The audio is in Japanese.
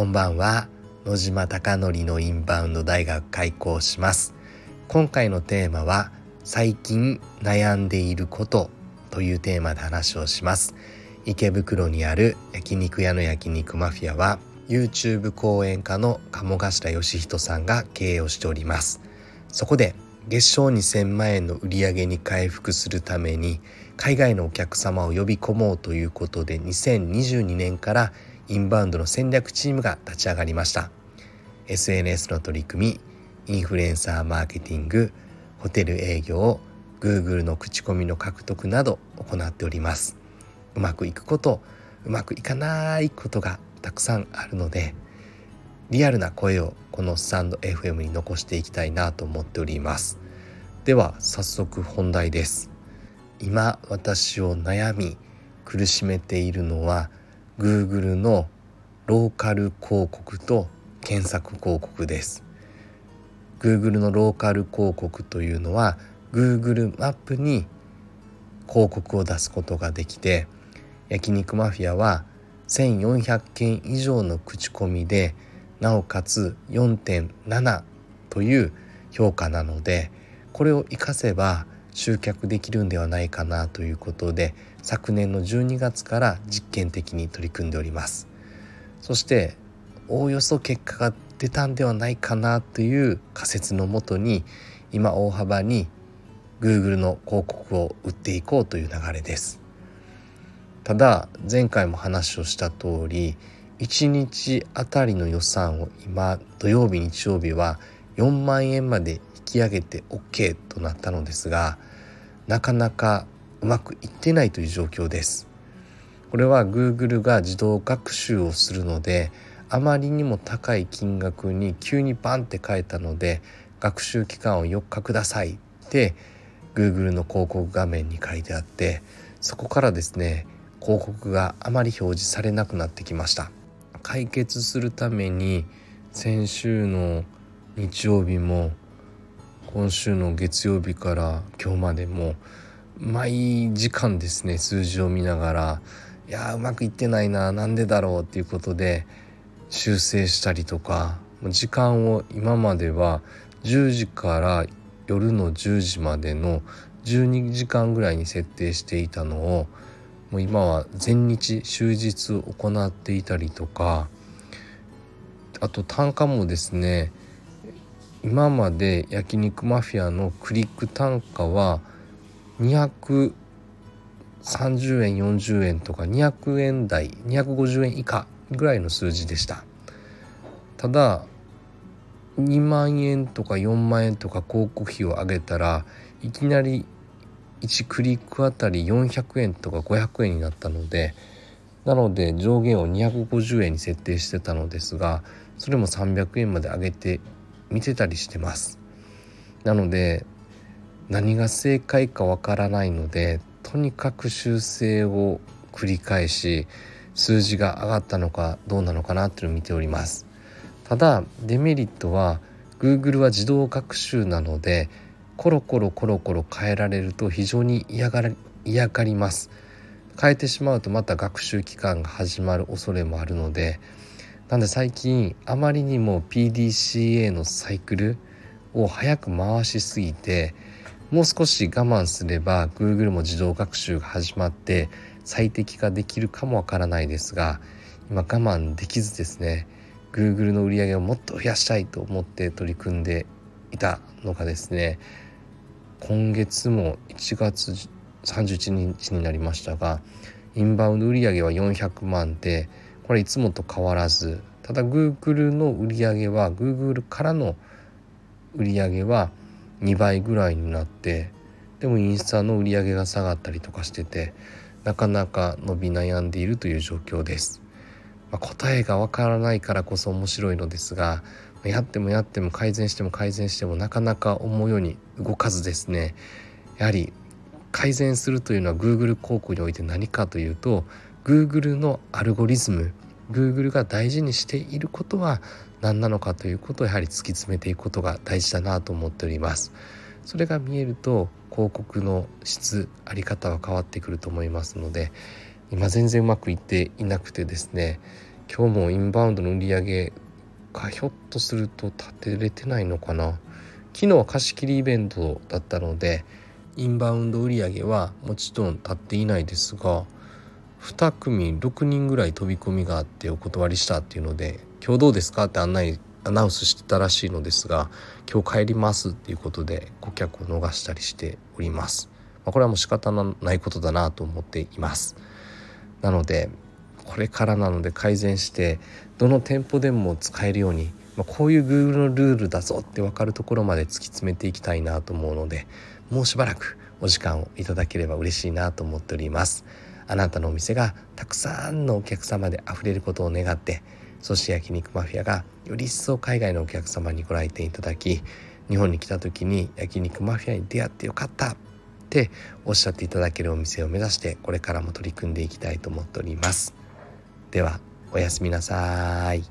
こんばんは野島貴則のインバウンド大学開校します。今回のテーマは最近悩んでいることというテーマで話をします。池袋にある焼肉屋の焼肉マフィアは YouTube 講演家の鴨頭義人さんが経営をしております。そこで月賞2000万円の売り上げに回復するために海外のお客様を呼び込もうということで2022年からインバウンドの戦略チームが立ち上がりました。SNS の取り組みインフルエンサーマーケティングホテル営業 Google の口コミの獲得など行っております。うまくいくことうまくいかないことがたくさんあるのでリアルな声をこのスタンド FM に残していきたいなと思っております。では早速本題です。今私を悩み苦しめているのは Google のローカル広告と検索広告です。Google のローカル広告というのは Google マップに広告を出すことができて焼肉マフィアは1400件以上の口コミでなおかつ4.7という評価なのでこれを活かせば集客できるんではないかなということで昨年の12月から実験的に取り組んでおります。そしておおよそ結果が出たんではないかなという仮説のもとに今大幅に Google の広告を売っていこうという流れです。ただ前回も話をした通り1日あたりの予算を今土曜日日曜日は4万円まで引き上げて OK となったのですがなかなかうまくいってないという状況です。これは Google が自動学習をするのであまりにも高い金額に急にバンって書いたので学習期間を4日くださいって Google の広告画面に書いてあってそこからですね広告があまり表示されなくなってきました。解決するために先週の日曜日も今週の月曜日から今日までも毎時間ですね数字を見ながらいやうまくいってないななんでだろうっていうことで修正したりとか時間を今までは10時から夜の10時までの12時間ぐらいに設定していたのをもう今は全日終日行っていたりとかあと単価もですね今まで焼肉マフィアのクリック単価は230円40円とか200円台250円以下ぐらいの数字でした。ただ2万円とか4万円とか広告費を上げたらいきなり1クリックあたり400円とか500円になったのでなので上限を250円に設定してたのですがそれも300円まで上げて見てたりしてます。なので何が正解かわからないのでとにかく修正を繰り返し数字が上がったのかどうなのかなっていうのを見ております。ただデメリットは Google は自動学習なのでコロコロコロコロ変えられると非常に嫌が嫌がります。変えてしまうとまた学習期間が始まる恐れもあるのでなんで最近あまりにも PDCA のサイクルを早く回しすぎてもう少し我慢すれば Google も自動学習が始まって最適化できるかもわからないですが今我慢できずですね Google の売り上げをもっと増やしたいと思って取り組んでいたのがですね今月も1月31日になりましたがインバウンド売上は400万でこれいつもと変わらずただ Google の売り上げは Google からの売り上げは2倍ぐらいになってでもインスタの売り上げが下がったりとかしててなかなか伸び悩んでいるという状況です。まあ、答えがわからないからこそ面白いのですがやってもやっても改善しても改善してもなかなか思うように動かずですねやはり改善するというのは Google 広告において何かというと Google のアルゴリズム Google が大事にしていることは何なのかということをやはり突き詰めていくことが大事だなと思っております。それが見えると広告の質あり方は変わってくると思いますので今全然うまくいっていなくてですね今日もインバウンドの売り上げがひょっとすると立てれてないのかな昨日は貸し切りイベントだったのでインバウンド売り上げはもちろん立っていないですが2組6人ぐらい飛び込みがあってお断りしたっていうので「今日どうですか?」って案内アナウンスしてたらしいのですが「今日帰ります」っていうことで顧客を逃したりしております。まあ、これはもう仕方のないことだなと思っています。なのでこれからなので改善してどの店舗でも使えるように、まあ、こういう Google のルールだぞって分かるところまで突き詰めていきたいなと思うのでもうしばらくお時間をいただければ嬉しいなと思っております。あなたのお店がたくさんのお客様で溢れることを願ってそして焼肉マフィアがより一層海外のお客様にご来店いただき日本に来た時に焼肉マフィアに出会ってよかったっておっしゃっていただけるお店を目指してこれからも取り組んでいきたいと思っております。ではおやすみなさい。